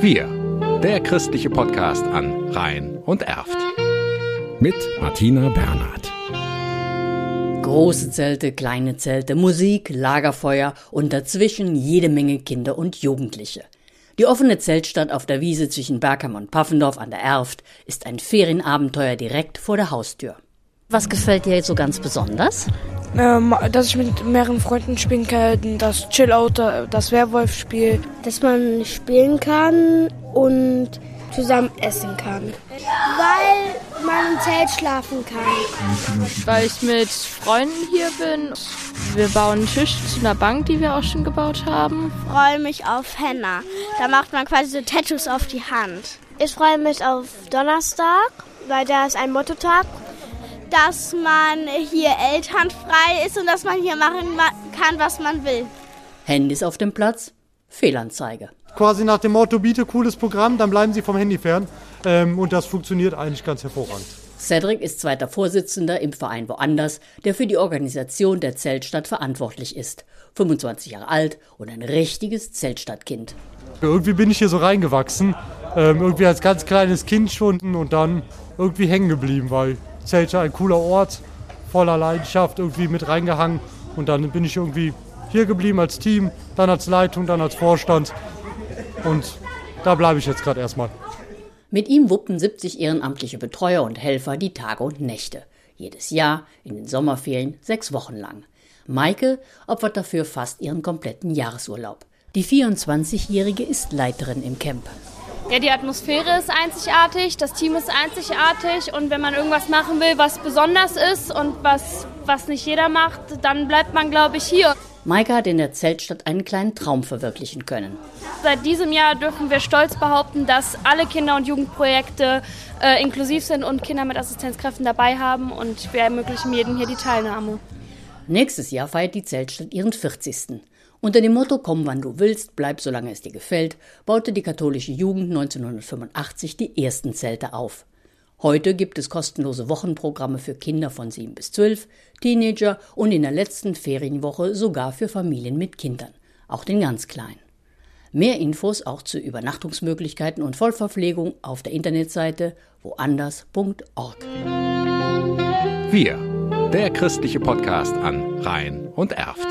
Wir, der christliche Podcast an Rhein und Erft. Mit Martina Bernhard. Große Zelte, kleine Zelte, Musik, Lagerfeuer und dazwischen jede Menge Kinder und Jugendliche. Die offene Zeltstadt auf der Wiese zwischen Bergham und Paffendorf an der Erft ist ein Ferienabenteuer direkt vor der Haustür. Was gefällt dir jetzt so ganz besonders? Ähm, dass ich mit mehreren Freunden spielen kann, das Chill-Out, das Werwolf-Spiel. Dass man spielen kann und zusammen essen kann. Weil man im Zelt schlafen kann. Weil ich mit Freunden hier bin. Wir bauen einen Tisch zu einer Bank, die wir auch schon gebaut haben. Ich freue mich auf Henna. Da macht man quasi so Tattoos auf die Hand. Ich freue mich auf Donnerstag, weil da ist ein Mottotag dass man hier elternfrei ist und dass man hier machen kann, was man will. Handys auf dem Platz, Fehlanzeige. Quasi nach dem Motto, biete cooles Programm, dann bleiben Sie vom Handy fern. Ähm, und das funktioniert eigentlich ganz hervorragend. Cedric ist zweiter Vorsitzender im Verein Woanders, der für die Organisation der Zeltstadt verantwortlich ist. 25 Jahre alt und ein richtiges Zeltstadtkind. Irgendwie bin ich hier so reingewachsen. Ähm, irgendwie als ganz kleines Kind schon und dann irgendwie hängen geblieben, weil Zelter ein cooler Ort, voller Leidenschaft irgendwie mit reingehangen. Und dann bin ich irgendwie hier geblieben als Team, dann als Leitung, dann als Vorstand. Und da bleibe ich jetzt gerade erstmal. Mit ihm wuppen 70 ehrenamtliche Betreuer und Helfer die Tage und Nächte. Jedes Jahr, in den Sommerferien, sechs Wochen lang. Maike opfert dafür fast ihren kompletten Jahresurlaub. Die 24-Jährige ist Leiterin im Camp. Ja, die Atmosphäre ist einzigartig, das Team ist einzigartig und wenn man irgendwas machen will, was besonders ist und was, was nicht jeder macht, dann bleibt man, glaube ich, hier. Maike hat in der Zeltstadt einen kleinen Traum verwirklichen können. Seit diesem Jahr dürfen wir stolz behaupten, dass alle Kinder- und Jugendprojekte äh, inklusiv sind und Kinder mit Assistenzkräften dabei haben und wir ermöglichen jedem hier die Teilnahme. Nächstes Jahr feiert die Zeltstadt ihren 40. Unter dem Motto Komm, wann du willst, bleib, solange es dir gefällt, baute die katholische Jugend 1985 die ersten Zelte auf. Heute gibt es kostenlose Wochenprogramme für Kinder von 7 bis 12, Teenager und in der letzten Ferienwoche sogar für Familien mit Kindern, auch den ganz Kleinen. Mehr Infos auch zu Übernachtungsmöglichkeiten und Vollverpflegung auf der Internetseite woanders.org. Wir, der christliche Podcast an Rhein und Erft.